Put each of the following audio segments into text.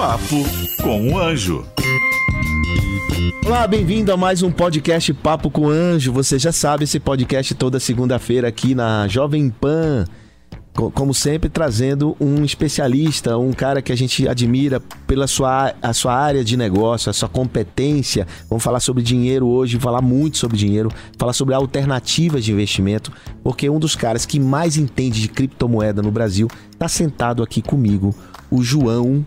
Papo com o Anjo. Olá, bem-vindo a mais um podcast Papo com o Anjo. Você já sabe esse podcast toda segunda-feira aqui na Jovem Pan. Co- Como sempre, trazendo um especialista, um cara que a gente admira pela sua, a sua área de negócio, a sua competência. Vamos falar sobre dinheiro hoje, falar muito sobre dinheiro, falar sobre alternativas de investimento, porque um dos caras que mais entende de criptomoeda no Brasil está sentado aqui comigo, o João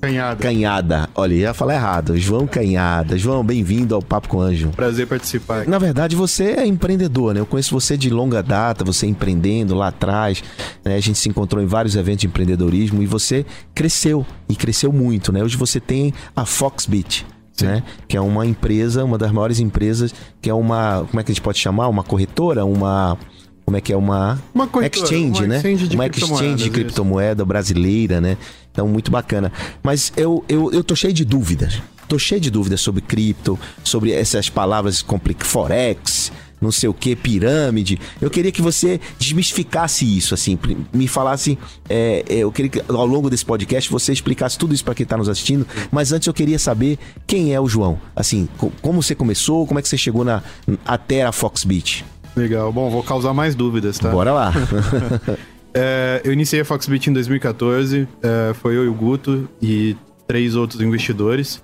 Canhada. Canhada. Olha, ia falar errado. João Canhada. João, bem-vindo ao Papo com o Anjo. Prazer participar. Na verdade, você é empreendedor, né? Eu conheço você de longa data, você empreendendo lá atrás. né? A gente se encontrou em vários eventos de empreendedorismo e você cresceu e cresceu muito, né? Hoje você tem a Foxbit. Né? Que é uma empresa, uma das maiores empresas, que é uma. Como é que a gente pode chamar? Uma corretora? Uma. Como é que é uma. Uma corretora, exchange, uma né? exchange de uma exchange de isso. criptomoeda brasileira, né? Então, muito bacana. Mas eu, eu, eu tô cheio de dúvidas. Tô cheio de dúvidas sobre cripto, sobre essas palavras complicadas, forex, não sei o que, pirâmide. Eu queria que você desmistificasse isso, assim, me falasse. é, é, eu queria que ao longo desse podcast você explicasse tudo isso para quem tá nos assistindo. Mas antes eu queria saber quem é o João. Assim, co- como você começou, como é que você chegou na, até a Foxbit? Legal. Bom, vou causar mais dúvidas, tá? Bora lá. É, eu iniciei a Foxbit em 2014. é, foi eu e o Guto e três outros investidores.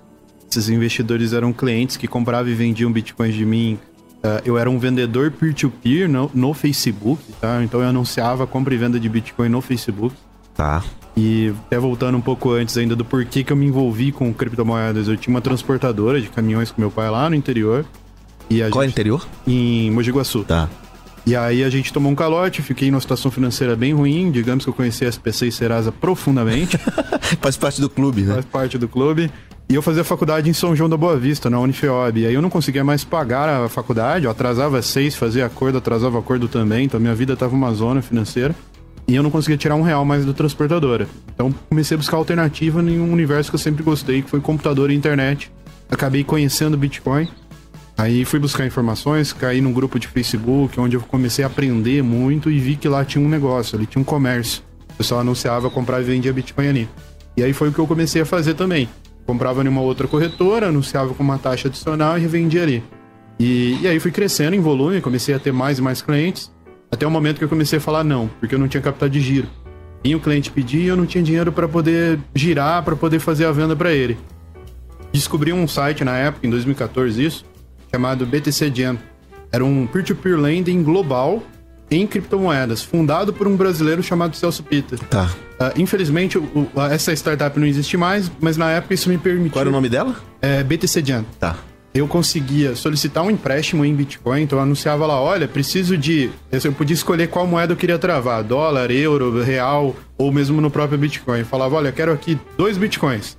Esses investidores eram clientes que compravam e vendiam bitcoins de mim. É, eu era um vendedor peer-to-peer no, no Facebook, tá? Então eu anunciava compra e venda de bitcoin no Facebook. tá. E até voltando um pouco antes ainda do porquê que eu me envolvi com criptomoedas. Eu tinha uma transportadora de caminhões com meu pai lá no interior. E Qual gente, interior? em Mogi Guaçu. Tá. E aí a gente tomou um calote, fiquei numa situação financeira bem ruim, digamos que eu conheci a SPC e Serasa profundamente, Faz parte do clube, né? faz parte do clube. E eu fazia faculdade em São João da Boa Vista, na Unifeob. E aí eu não conseguia mais pagar a faculdade, eu atrasava seis, fazia acordo, atrasava acordo também, então minha vida tava uma zona financeira. E eu não conseguia tirar um real mais da transportadora. Então comecei a buscar alternativa em um universo que eu sempre gostei, que foi computador e internet. Acabei conhecendo Bitcoin. Aí fui buscar informações, caí num grupo de Facebook, onde eu comecei a aprender muito e vi que lá tinha um negócio, ali tinha um comércio. O pessoal anunciava, comprava e vendia Bitcoin ali. E aí foi o que eu comecei a fazer também. Comprava em uma outra corretora, anunciava com uma taxa adicional e revendia ali. E, e aí fui crescendo em volume, comecei a ter mais e mais clientes, até o momento que eu comecei a falar não, porque eu não tinha capital de giro. Vinha o cliente pedir e eu não tinha dinheiro para poder girar, para poder fazer a venda para ele descobri um site na época, em 2014, isso, chamado BTC Jam. Era um peer-to-peer lending global em criptomoedas, fundado por um brasileiro chamado Celso Pita. Tá. Ah, infelizmente, o- o- essa startup não existe mais, mas na época isso me permitiu. Qual era o nome dela? É, BTC Jam. Tá. Eu conseguia solicitar um empréstimo em Bitcoin, então eu anunciava lá, olha, preciso de... Eu podia escolher qual moeda eu queria travar, dólar, euro, real, ou mesmo no próprio Bitcoin. Eu falava, olha, quero aqui dois Bitcoins.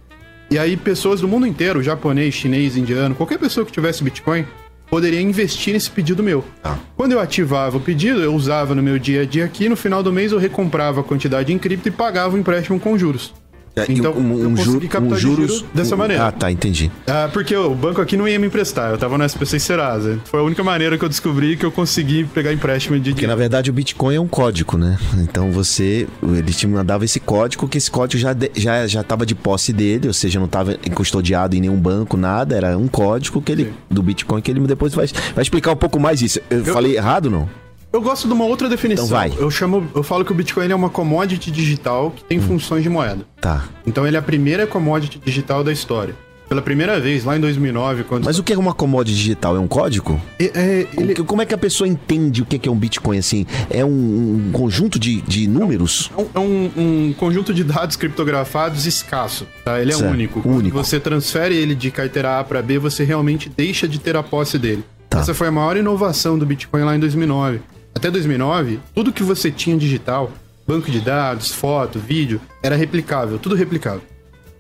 E aí pessoas do mundo inteiro, japonês, chinês, indiano, qualquer pessoa que tivesse Bitcoin, poderia investir nesse pedido meu. Tá. Quando eu ativava o pedido, eu usava no meu dia a dia aqui, no final do mês eu recomprava a quantidade em cripto e pagava o empréstimo com juros. Então, eu consegui captar de giro dessa maneira. Ah, tá, entendi. Ah, porque o banco aqui não ia me emprestar, eu tava no SPC Serasa. Foi a única maneira que eu descobri que eu consegui pegar empréstimo de Porque na verdade o Bitcoin é um código, né? Então você, ele te mandava esse código, que esse código já já já estava de posse dele, ou seja, não estava custodiado em nenhum banco, nada, era um código que ele Sim. do Bitcoin que ele depois vai, vai explicar um pouco mais isso. Eu, falei errado não? Eu gosto de uma outra definição. Então vai. Eu chamo, eu falo que o Bitcoin é uma commodity digital que tem funções de moeda. Tá. Então ele é a primeira commodity digital da história. Pela primeira vez, lá em 2009, quando... Mas o que é uma commodity digital? É um código? É- é- ele Como é que a pessoa entende o que é um Bitcoin assim? É um, um conjunto de, de números? é um- é um, um conjunto de dados criptografados escasso, tá? Ele é Certo, único. Quando único. você transfere ele de carteira A para B, você realmente deixa de ter a posse dele. Tá. Essa foi a maior inovação do Bitcoin lá em 2009. Até 2009, tudo que você tinha digital, banco de dados, foto, vídeo, era replicável, tudo replicável.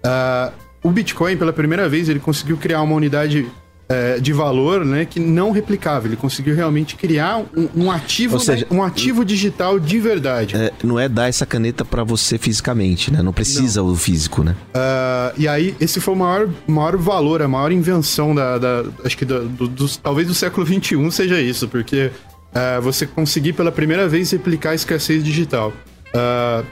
Ah, o Bitcoin, pela primeira vez, ele conseguiu criar uma unidade eh, de valor, né, que não replicável. Ele conseguiu realmente criar um, um ativo, seja, um ativo digital de verdade. É, não é dar essa caneta pra você fisicamente, né? Não precisa o físico, né? Ah, e aí, esse foi o maior, maior valor, a maior invenção da. da- acho que da- do, talvez do século XXI seja isso, porque ah, você conseguir pela primeira vez replicar a escassez digital. Ah,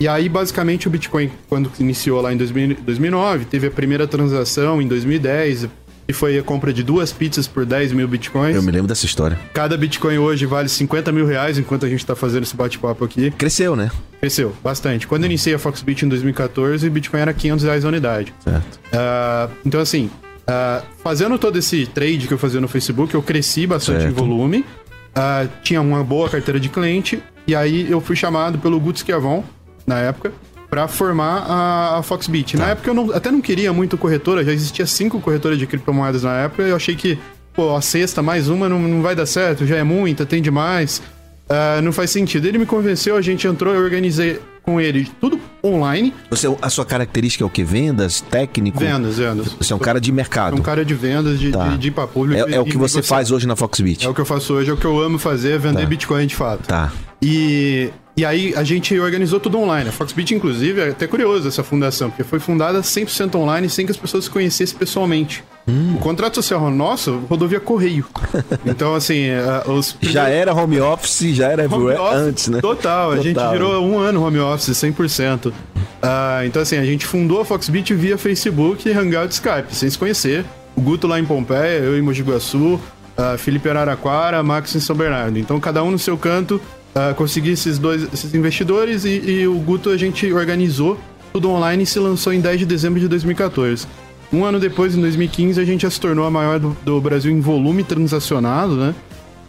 E aí, basicamente, o Bitcoin, quando iniciou lá em 2000 2009, teve a primeira transação em 2010, que foi a compra de duas pizzas por 10 mil bitcoins. Eu me lembro dessa história. Cada bitcoin hoje vale 50 mil reais, enquanto a gente tá fazendo esse bate-papo aqui. Cresceu, né? Cresceu bastante. Quando eu iniciei a Foxbit em 2014, o bitcoin era 500 reais a unidade. Certo. Ah, então, assim, ah, fazendo todo esse trade que eu fazia no Facebook, eu cresci bastante Certo. em volume. Ah, tinha uma boa carteira de cliente. E aí eu fui chamado pelo Guto Schiavon, na época, para formar a, a Foxbit. Tá. Na época eu não- até não queria muito corretora, já existia cinco corretoras de criptomoedas na época. Eu achei que, pô, a sexta mais uma não, não vai dar certo, já é muita, tem demais. Ah, não faz sentido. Ele me convenceu, a gente entrou, eu organizei com ele tudo online. Você, a sua característica é o quê? Vendas? Técnico? Vendas, vendas. Você é um cara de É mercado. um cara de vendas, de, Tá. de, de ir pra público. É, é o que você negociar. faz hoje na Foxbit. É o que eu faço hoje, é o que eu amo fazer, é vender Tá. Bitcoin de fato. Tá. E, e aí a gente organizou tudo online. A Foxbit, inclusive, é até curioso essa fundação, porque foi fundada 100% online sem que as pessoas se conhecessem pessoalmente. Hum. O contrato social nosso rodou via correio. Então, assim, eh, os Já era home office, já era Home office, antes, né? Total, a gente Total. virou um ano home office, 100%. Ah, então, assim, a gente fundou a Foxbit via Facebook, Hangout e Skype, sem se conhecer. O Guto lá em Pompeia, eu em Mogi Guaçu, ah, Felipe Araraquara, Max em São Bernardo. Então, cada um no seu canto, ah, consegui esses dois esses investidores e, e o Guto a gente organizou tudo online e se lançou em 10 de dezembro de 2014. Um ano depois, em 2015, a gente já se tornou a maior do, do Brasil em volume transacionado, né?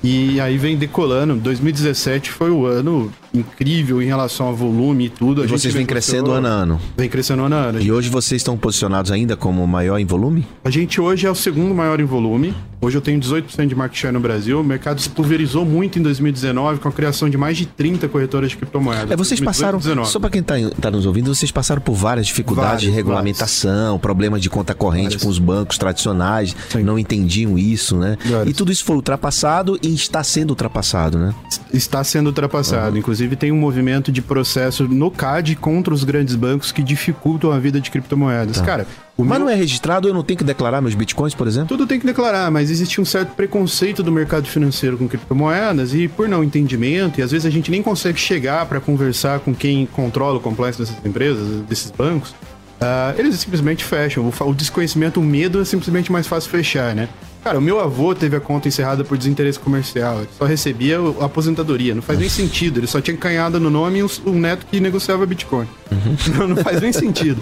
E aí vem decolando. 2017 foi o ano incrível em relação a volume e tudo. A E gente vocês vêm negociou- crescendo ano a ano. Vem crescendo ano a ano. E hoje vocês estão posicionados ainda como maior em volume? A gente hoje é o segundo maior em volume. Hoje eu tenho 18% de market share no Brasil. O mercado se pulverizou muito em 2019 com a criação de mais de 30 corretoras de criptomoedas. É, vocês 2018 passaram, 19. só pra quem tá, tá nos ouvindo, vocês passaram por várias dificuldades de Várias, regulamentação, problemas de conta corrente Várias. com os bancos tradicionais, Sim. não entendiam isso, né? Várias. E tudo isso foi ultrapassado e está sendo ultrapassado, né? Está sendo ultrapassado. Inclusive, tem um movimento de processo no CAD contra os grandes bancos que dificultam a vida de criptomoedas. Cara, o. Mas meu- não é registrado, eu não tenho que declarar meus bitcoins, por exemplo? Tudo tem que declarar, mas existe um certo preconceito do mercado financeiro com criptomoedas e por não entendimento, e às vezes a gente nem consegue chegar para conversar com quem controla o complexo dessas empresas, desses bancos, ah, eles simplesmente fecham. O desconhecimento, o medo é simplesmente mais fácil fechar, né? Cara, o meu avô teve a conta encerrada por desinteresse comercial, ele só recebia a aposentadoria, não faz nem sentido, ele só tinha canhada no nome e um, um neto que negociava Bitcoin. Não, não faz nem sentido.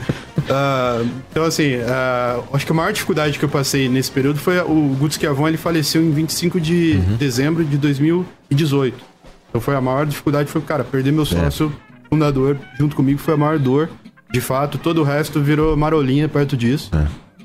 Ah, então, assim, ah, acho que a maior dificuldade que eu passei nesse período foi o Guto Schiavon, ele faleceu em 25 de dezembro de 2018. Então foi a maior dificuldade, foi, cara, perder meu sócio fundador junto comigo foi a maior dor. De fato, todo o resto virou marolinha perto disso.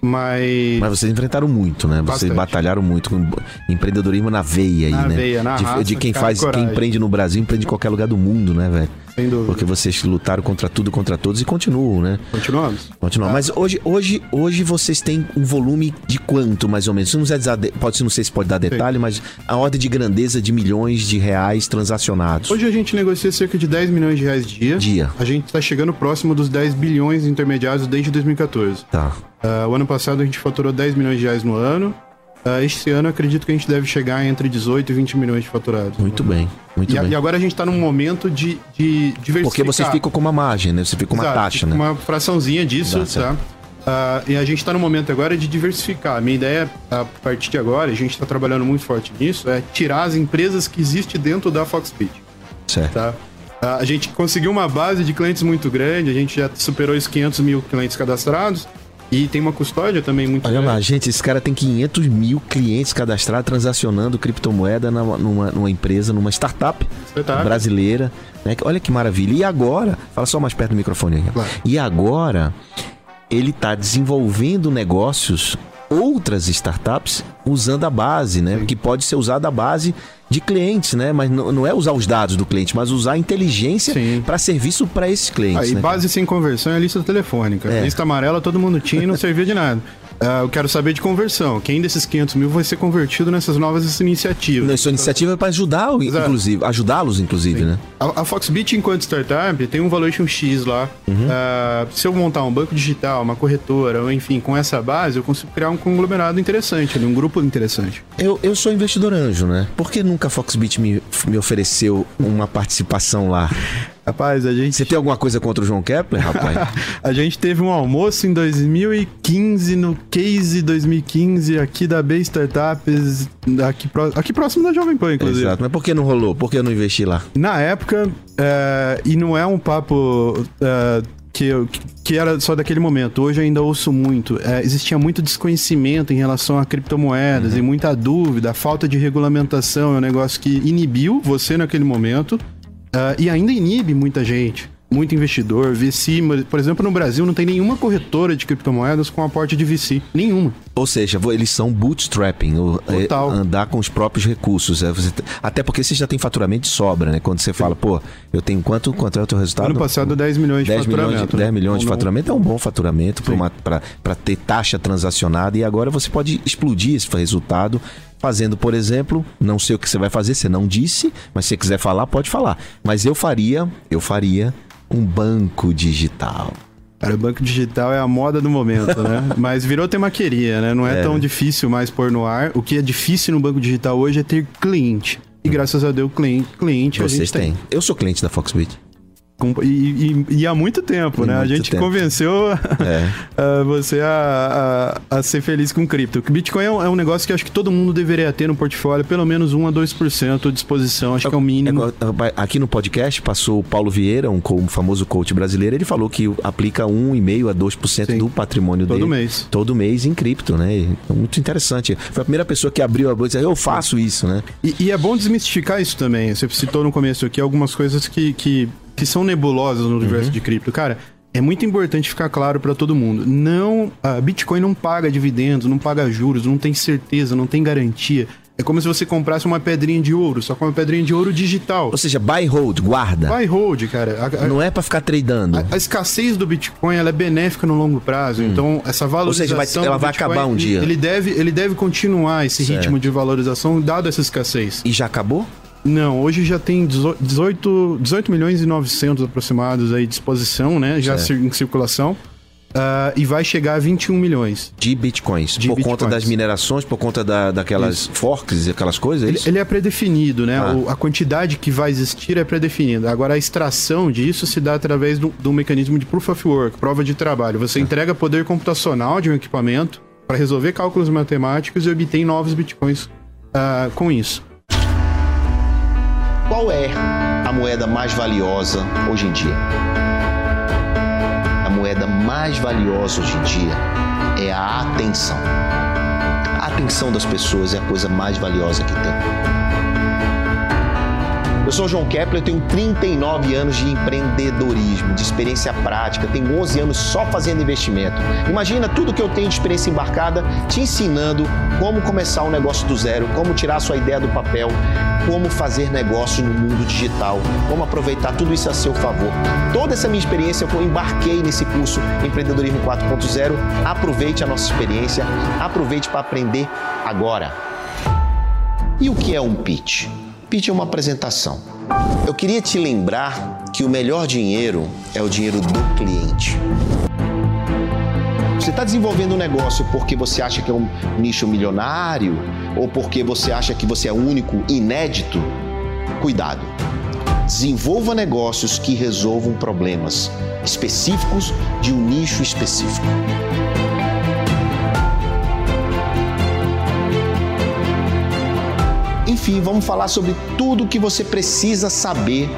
Mas... Mas vocês enfrentaram muito, né? Vocês Bastante. batalharam muito com empreendedorismo na veia aí, Na né? veia, na de, raça, de quem faz, quem empreende no Brasil, empreende em qualquer lugar do mundo, né, velho? Sem dúvida. Porque vocês lutaram contra tudo, contra todos e continuam, né? Continuamos? Continuam. Mas hoje, hoje, hoje vocês têm um volume de quanto, mais ou menos? Não, precisa pode, não sei se pode dar detalhe, mas a ordem de grandeza de milhões de reais transacionados. Hoje a gente negocia cerca de 10 milhões de reais dia. Dia. A gente tá chegando próximo dos 10 bilhões intermediários desde 2014. Tá. Ah, o ano passado a gente faturou 10 milhões de reais no ano. Ah, este ano acredito que a gente deve chegar entre 18 e 20 milhões de faturados. Muito bem. Muito E, bem. e agora a gente tá num momento de, de diversificar. Porque vocês ficam com uma margem, né? Você fica com uma Exato, taxa, fica né? Uma fraçãozinha disso, Dá tá? Ah, e a gente tá no momento agora de diversificar. A minha ideia, a partir de agora, a gente tá trabalhando muito forte nisso, é tirar as empresas que existem dentro da Foxbit. Certo. tá? Ah, A gente conseguiu uma base de clientes muito grande, a gente já superou os 500 mil clientes cadastrados e tem uma custódia também muito Olha grande. lá, gente, esse cara tem 500 mil clientes cadastrados transacionando criptomoeda na- numa, numa empresa, numa startup Startup. brasileira. né? Olha que maravilha. E agora, fala só mais perto do microfone aí. Claro. E agora, ele está desenvolvendo negócios, outras startups, usando a base, né? Que pode ser usada a base de clientes, né? Mas não, não é usar os dados do cliente, mas usar a inteligência para serviço para esses clientes. Aí, né? base sem conversão é lista telefônica. É. Lista amarela todo mundo tinha e não servia de nada. Ah, eu quero saber de conversão. Quem desses 500 mil vai ser convertido nessas novas iniciativas? Não, iniciativa é para ajudar, inclusive, ajudá-los, inclusive, né? A, a Foxbit, enquanto startup, tem um valuation X lá. Uhum. Ah, se eu montar um banco digital, uma corretora, ou enfim, com essa base, eu consigo criar um conglomerado interessante, um grupo interessante. Eu, eu sou investidor anjo, né? Por que nunca a Foxbit me, me ofereceu uma participação lá? Rapaz, a gente. Você tem alguma coisa contra o João Kepler, rapaz? a gente teve um almoço em 2015, no Case 2015, aqui da B Startups, aqui, aqui próximo da Jovem Pan, inclusive. Exato, mas por que não rolou? Por que eu não investi lá? Na época, é, e não é um papo. É, que, eu, que era só daquele momento. Hoje ainda ouço muito. É, existia muito desconhecimento em relação a criptomoedas uhum. e muita dúvida. A falta de regulamentação é um negócio que inibiu você naquele momento. Uh, e ainda inibe muita gente, muito investidor. VC, por exemplo, no Brasil não tem nenhuma corretora de criptomoedas com aporte de VC. Nenhuma. Ou seja, eles são bootstrapping, é, Total. andar com os próprios recursos. É, até porque você já tem faturamento de sobra, né? Quando você fala, pô, eu tenho quanto, quanto é o teu resultado? Ano passado, 10 milhões de 10 faturamento. Milhões de, 10 milhões de faturamento é um bom faturamento para ter taxa transacionada e agora você pode explodir esse resultado fazendo, por exemplo, não sei o que você vai fazer, você não disse, mas se você quiser falar, pode falar. Mas eu faria, eu faria um banco digital. Cara, o banco digital é a moda do momento, né? Mas virou temaqueria, né? Não é, é, tão difícil mais pôr no ar. O que é difícil no banco digital hoje é ter cliente. E graças a Deus, cliente, cliente Vocês a gente tem. têm. Eu sou cliente da Foxbit. E, e, e, há muito tempo, e né? Muito a gente tempo. convenceu é. você a, a, a, ser feliz com cripto. Bitcoin é um, é um, negócio que acho que todo mundo deveria ter no portfólio, pelo menos 1 a 2% de exposição, acho que é o mínimo. É, aqui no podcast passou o Paulo Vieira, um, um famoso coach brasileiro, ele falou que aplica 1,5% a 2% Sim. do patrimônio todo dele. Todo mês. Todo mês em cripto, né? É muito interessante. Foi a primeira pessoa que abriu a boca e disse, eu faço isso, né? E, e é bom desmistificar isso também. Você citou no começo aqui algumas coisas que, que que são nebulosas no universo uhum. de cripto. Cara, é muito importante ficar claro para todo mundo. Não, a Bitcoin não paga dividendos, não paga juros, não tem certeza, não tem garantia. É como se você comprasse uma pedrinha de ouro, só com uma pedrinha de ouro digital. Ou seja, buy hold, guarda. Buy hold, cara. A, a, não é para ficar tradando. A, a, escassez do Bitcoin é benéfica no longo prazo. Hum. Então, essa valorização. Ou seja, vai, ela vai Bitcoin, acabar um dia. Ele deve, ele deve continuar esse certo. ritmo de valorização, dado essa escassez. E já acabou? Não, hoje já tem 18, 18 milhões e 900 aproximados aí de exposição, né? Já certo. em circulação. Uh, e vai chegar a 21 milhões. De bitcoins. De por bitcoins. conta das minerações, por conta da, daquelas Isso. forks e aquelas coisas? É ele, ele, é predefinido, né? Ah. O, a quantidade que vai existir é predefinida. Agora, a extração disso se dá através do, do mecanismo de proof of work, prova de trabalho. Você ah. entrega poder computacional de um equipamento para resolver cálculos matemáticos e obtém novos bitcoins uh, com isso. Qual é a moeda mais valiosa hoje em dia? A moeda mais valiosa hoje em dia é a atenção. A atenção das pessoas é a coisa mais valiosa que tem. Eu sou João Kepler, eu tenho 39 anos de empreendedorismo, de experiência prática, tenho 11 anos só fazendo investimento. Imagina tudo que eu tenho de experiência embarcada te ensinando como começar um negócio do zero, como tirar sua ideia do papel, como fazer negócio no mundo digital, como aproveitar tudo isso a seu favor. Toda essa minha experiência eu embarquei nesse curso Empreendedorismo 4.0. Aproveite a nossa experiência, aproveite para aprender agora. E o que é um pitch? É uma apresentação. Eu queria te lembrar que o melhor dinheiro é o dinheiro do cliente. Você está desenvolvendo um negócio porque você acha que é um nicho milionário ou porque você acha que você é único, inédito? Cuidado. Desenvolva negócios que resolvam problemas específicos de um nicho específico. Enfim, vamos falar sobre tudo o que você precisa saber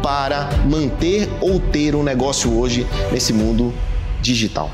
para manter ou ter um negócio hoje nesse mundo digital.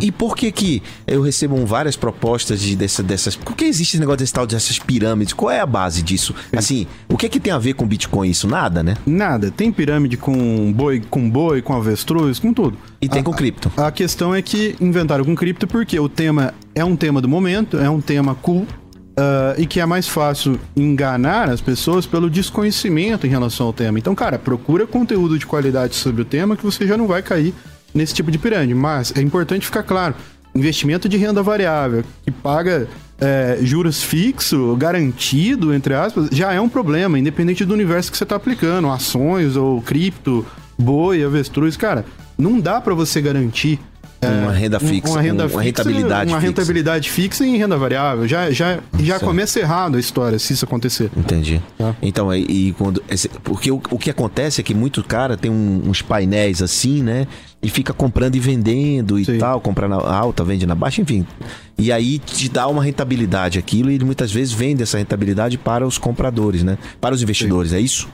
E, e, por que que eu recebo várias propostas de, dessa, dessas... Por que existe esse negócio desse tal dessas pirâmides? Qual é a base disso? Assim, o que que tem a ver com Bitcoin isso? Nada, né? Nada. Tem pirâmide com boi, com boi, com avestruz, com tudo. E tem a, com cripto. A, a questão é que inventaram com cripto porque o tema é um tema do momento, é um tema cool, Uh, e que é mais fácil enganar as pessoas pelo desconhecimento em relação ao tema. Então, cara, procura conteúdo de qualidade sobre o tema que você já não vai cair nesse tipo de pirâmide. Mas é importante ficar claro: investimento de renda variável, que paga é, juros fixo, garantido, entre aspas, já é um problema, independente do universo que você está aplicando, ações ou cripto, boi, avestruz, cara, não dá para você garantir uma renda fixa, uma, renda uma fixa, rentabilidade uma fixa. rentabilidade fixa em renda variável. Já, já, já Certo. começa errado a história se isso acontecer. Entendi. Tá. Então, e, e quando. porque o, o que acontece é que muito cara tem um- uns painéis assim, né? E fica comprando e vendendo e Sim. tal, compra na alta, vende na baixa, enfim. E aí te dá uma rentabilidade aquilo e ele muitas vezes vende essa rentabilidade para os compradores, né? Para os investidores, é isso?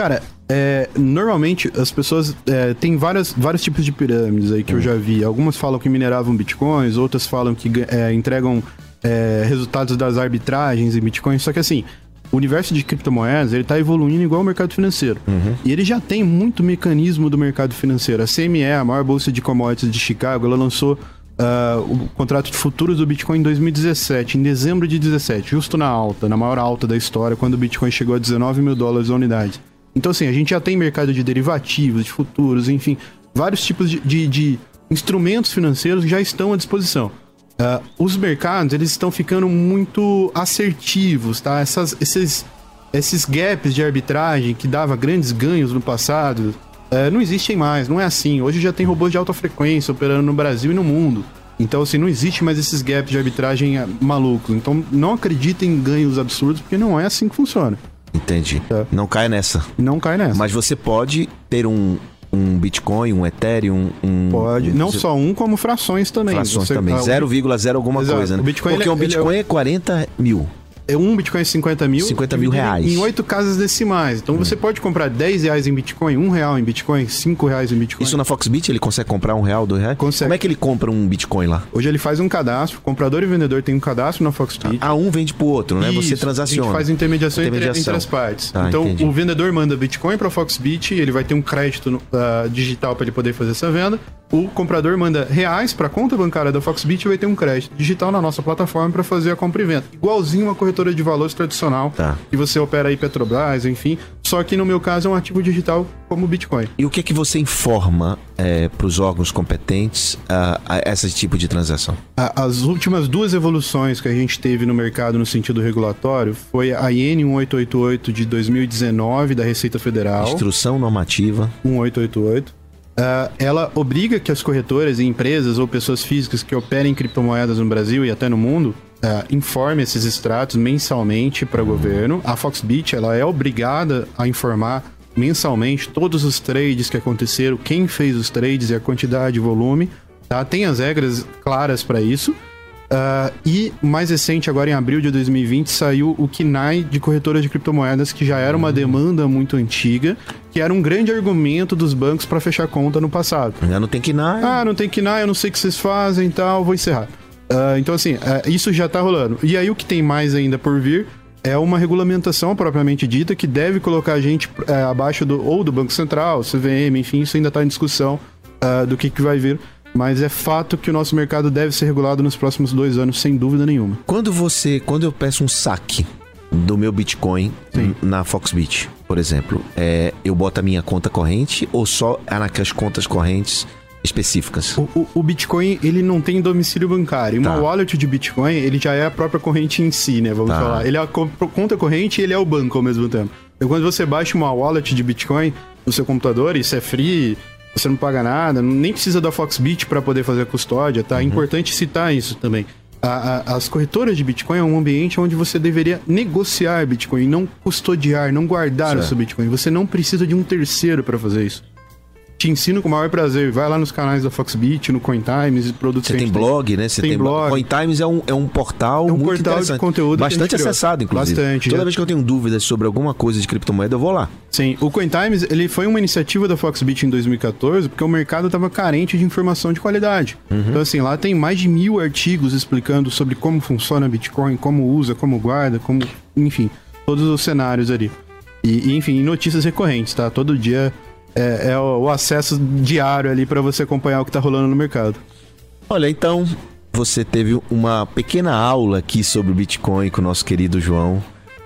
Cara, é, normalmente as pessoas é, tem várias, vários tipos de pirâmides aí que eu já vi. Algumas falam que mineravam bitcoins, outras falam que é, entregam é, resultados das arbitragens em bitcoins. Só que assim, o universo de criptomoedas ele tá evoluindo igual o mercado financeiro. E ele já tem muito mecanismo do mercado financeiro. A CME, a maior bolsa de commodities de Chicago, ela lançou ah, o contrato de futuros do Bitcoin em 2017, em dezembro de 17, justo na alta, na maior alta da história, quando o Bitcoin chegou a 19 mil dólares a unidade. Então, assim, a gente já tem mercado de derivativos, de futuros, enfim, vários tipos de, de- de instrumentos financeiros já estão à disposição. Ah, os mercados, eles estão ficando muito assertivos, tá? Essas, esses, esses gaps de arbitragem que dava grandes ganhos no passado, eh, não existem mais, não é assim. Hoje já tem robôs de alta frequência operando no Brasil e no mundo. Então, assim, não existe mais esses gaps de arbitragem ah, malucos. Então, não acreditem em ganhos absurdos, porque não é assim que funciona. Entendi. Tá. Não cai nessa. Não cai nessa. Mas você pode ter um, um Bitcoin, um Ethereum, um. Pode. um- Não só um, como frações também. Frações Você- também. ah, o 0,0 alguma Exato. coisa, né? O Bitcoin, Porque ele- um ele é Bitcoin é 40 mil. É um Bitcoin 50 mil. 50 mil reais. Em oito casas decimais. Então você pode comprar 10 reais em Bitcoin, um real em Bitcoin, 5 reais em Bitcoin. Isso na Foxbit ele consegue comprar um real, dois reais? Consegue. Como é que ele compra um Bitcoin lá? Hoje ele faz um cadastro, comprador e vendedor tem um cadastro na Foxbit. Ah, um vende pro outro, né? Você Isso, transaciona. A gente faz intermediação, entre- Intermediação. Entre, as partes. Tá, então, entendi. o vendedor manda Bitcoin para Foxbit, ele vai ter um crédito ah, digital para ele poder fazer essa venda. O comprador manda reais para conta bancária da Foxbit e vai ter um crédito digital na nossa plataforma para fazer a compra e venda. Igualzinho uma corretora de valores tradicional, Tá. que você opera aí Petrobras, enfim. Só que no meu caso é um ativo digital como o Bitcoin. E o que é que você informa para os órgãos competentes a, a esse tipo de transação? A- As últimas duas evoluções que a gente teve no mercado no sentido regulatório foi a IN 1888 de 2019 da Receita Federal. Instrução normativa. 1888. Ah, ela obriga que as corretoras e empresas ou pessoas físicas que operem criptomoedas no Brasil e até no mundo ah, informem esses extratos mensalmente para o governo. A Foxbit ela é obrigada a informar mensalmente todos os trades que aconteceram, quem fez os trades e a quantidade e volume. Tá? Tem as regras claras para isso. Ah, e mais recente, agora em abril de 2020, saiu o KNAI de corretoras de criptomoedas, que já era uma demanda muito antiga, que era um grande argumento dos bancos para fechar conta no passado. Já não tem na. Ah, não tem KNAI, eu não sei o que vocês fazem e tal, vou encerrar. Ah, então, assim, ah, isso já tá rolando. E aí, o que tem mais ainda por vir é uma regulamentação propriamente dita que deve colocar a gente eh, abaixo do ou do Banco Central, CVM, enfim, isso ainda tá em discussão ah, do que, que vai vir. Mas é fato que o nosso mercado deve ser regulado nos próximos dois anos, sem dúvida nenhuma. Quando você. Quando eu peço um saque do meu Bitcoin Sim. na Foxbit, por exemplo, é, eu boto a minha conta corrente ou só é naquelas contas correntes específicas? O, o- o Bitcoin, ele não tem domicílio bancário. Uma Tá. wallet de Bitcoin, ele já é a própria corrente em si, né? Vamos Tá. falar. Ele é a co- conta corrente e ele é o banco ao mesmo tempo. Então, quando você baixa uma wallet de Bitcoin no seu computador, isso é free, você não paga nada, nem precisa da Foxbit para poder fazer a custódia, tá? É importante citar isso também. A- a- as corretoras de Bitcoin é um ambiente onde você deveria negociar Bitcoin, não custodiar, não guardar o Certo. seu Bitcoin. Você não precisa de um terceiro para fazer isso. Te ensino com o maior prazer. Vai lá nos canais da Foxbit, no CoinTimes e produtos Você tem blog, né? Você Tem tem, blog. CoinTimes é um, é um portal É um muito portal de conteúdo Bastante acessado, inclusive. Bastante, Toda já. vez que eu tenho dúvidas sobre alguma coisa de criptomoeda, eu vou lá. Sim, o CoinTimes ele foi uma iniciativa da Foxbit em 2014 porque o mercado estava carente de informação de qualidade. Então, assim, lá tem mais de mil artigos explicando sobre como funciona Bitcoin, como usa, como guarda, como. Enfim, todos os cenários ali. E, e, enfim, notícias recorrentes, tá? Todo dia é, é o, o acesso diário ali para você acompanhar o que tá rolando no mercado. Olha, então, você teve uma pequena aula aqui sobre o Bitcoin com o nosso querido João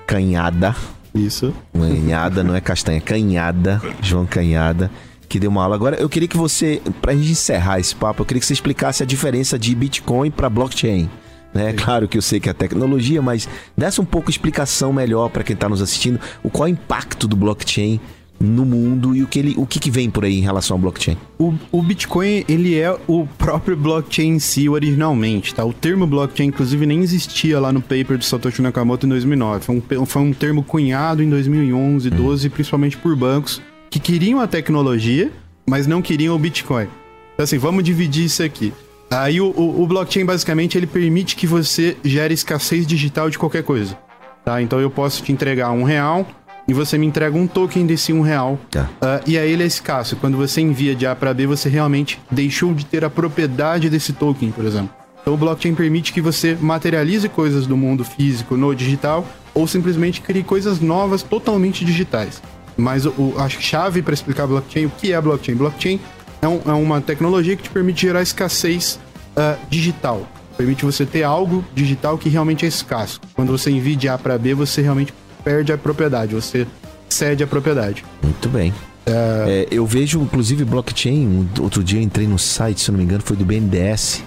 Canhada. Isso. Canhada, não é castanha, Canhada, João Canhada. que deu uma aula. Agora, eu queria que você, pra gente encerrar esse papo, eu queria que você explicasse a diferença de Bitcoin para blockchain. Né? Claro que eu sei que é tecnologia, mas desse um pouco de explicação melhor para quem está nos assistindo, o qual é o impacto do blockchain no mundo e o que, ele, o que, que vem por aí em relação ao blockchain? O, o, Bitcoin, ele é o próprio blockchain em si originalmente, tá? O termo blockchain, inclusive, nem existia lá no paper do Satoshi Nakamoto em 2009. Foi um, foi um termo cunhado em 2011, 12, hum. principalmente por bancos que queriam a tecnologia, mas não queriam o Bitcoin. Então, assim, vamos dividir isso aqui. Aí o, o, o blockchain, basicamente, ele permite que você gere escassez digital de qualquer coisa. Tá? Então eu posso te entregar um real e você me entrega um token desse um real. Tá. Uh, e aí ele é escasso. Quando você envia de A para B, você realmente deixou de ter a propriedade desse token, por exemplo. Então o blockchain permite que você materialize coisas do mundo físico no digital ou simplesmente crie coisas novas totalmente digitais. Mas o, a chave para explicar blockchain, o que é blockchain? Blockchain é, um, é uma tecnologia que te permite gerar escassez uh, digital. Permite você ter algo digital que realmente é escasso. Quando você envia de A para B, você realmente perde a propriedade, você cede a propriedade. Muito bem. É... É, eu vejo, inclusive, blockchain. Outro dia eu entrei no site, se não me engano, foi do BNDES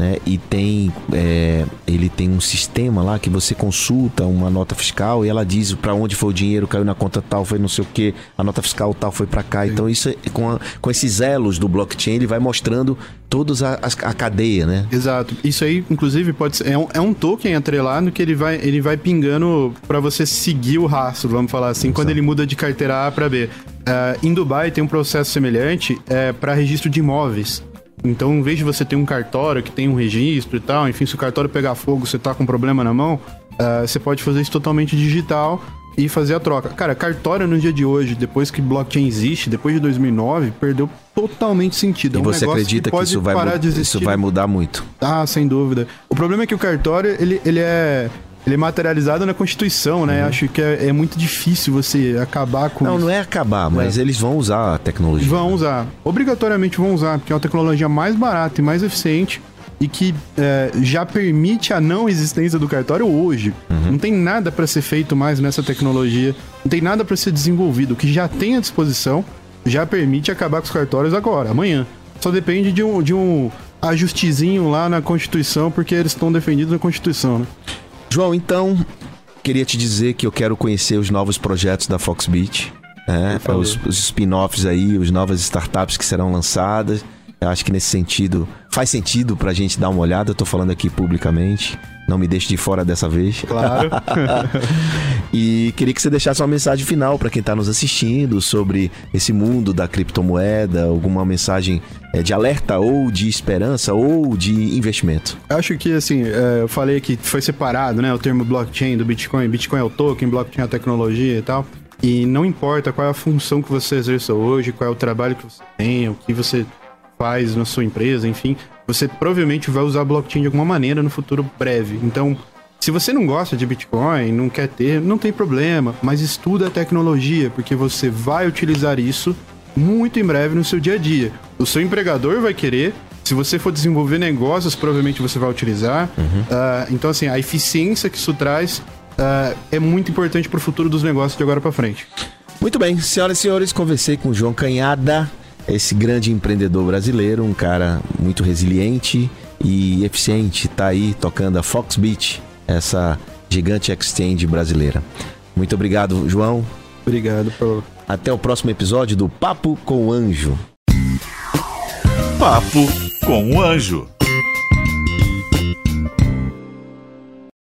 né? E tem é, ele tem um sistema lá que você consulta uma nota fiscal e ela diz para onde foi o dinheiro, caiu na conta tal, foi não sei o que, a nota fiscal tal foi para cá. Sim. Então isso é, com, a, com esses elos do blockchain ele vai mostrando todos a, a, cadeia, né? Exato. Isso aí, inclusive, pode ser, é um, é um token atrelado que ele vai, ele vai pingando para você seguir o rastro, vamos falar assim, Exato. quando ele muda de carteira A para B. Uh, em Dubai tem um processo semelhante é, para registro de imóveis. Então, em vez de você ter um cartório que tem um registro e tal, enfim, se o cartório pegar fogo, você tá com um problema na mão, uh, você pode fazer isso totalmente digital e fazer a troca. Cara, cartório no dia de hoje, depois que blockchain existe, depois de 2009, perdeu totalmente sentido. É um e você acredita que, que isso, vai isso vai mudar muito? Ah, sem dúvida. O problema é que o cartório, ele, ele é ele é materializado na Constituição, né? Uhum. Acho que é, é, muito difícil você acabar com Não, isso. não é acabar, mas é. eles vão usar a tecnologia. Vão usar. Obrigatoriamente vão usar, porque é uma tecnologia mais barata e mais eficiente e que é, já permite a não existência do cartório hoje. Uhum. Não tem nada para ser feito mais nessa tecnologia, não tem nada para ser desenvolvido. O que já tem à disposição já permite acabar com os cartórios agora, amanhã. Só depende de um, de um ajustezinho lá na Constituição, porque eles estão defendidos na Constituição, né? João, então, queria te dizer que eu quero conhecer os novos projetos da Foxbit, né? os, os spin-offs aí, as novas startups que serão lançadas. Eu acho que nesse sentido faz sentido pra gente dar uma olhada. Eu tô falando aqui publicamente. Não me deixe de fora dessa vez. Claro. e queria que você deixasse uma mensagem final para quem está nos assistindo sobre esse mundo da criptomoeda, alguma mensagem é, de alerta ou de esperança ou de investimento. Acho que assim, é, eu falei que foi separado, né, o termo blockchain do Bitcoin. Bitcoin é o token, blockchain é a tecnologia e tal. E não importa qual é a função que você exerça hoje, qual é o trabalho que você tem, o que você faz na sua empresa, enfim, você provavelmente vai usar blockchain de alguma maneira no futuro breve. Então, se você não gosta de Bitcoin, não quer ter, não tem problema, mas estuda a tecnologia, porque você vai utilizar isso muito em breve no seu dia a dia. O seu empregador vai querer, se você for desenvolver negócios, provavelmente você vai utilizar. Uhum. Uh, então, assim, a eficiência que isso traz uh, é muito importante para o futuro dos negócios de agora para frente. Muito bem, senhoras e senhores, conversei com o João Canhada, esse grande empreendedor brasileiro, um cara muito resiliente e eficiente, tá aí tocando a Foxbit, essa gigante exchange brasileira. Muito obrigado, João. Obrigado por... Até o próximo episódio do Papo com o Anjo. Papo com o Anjo.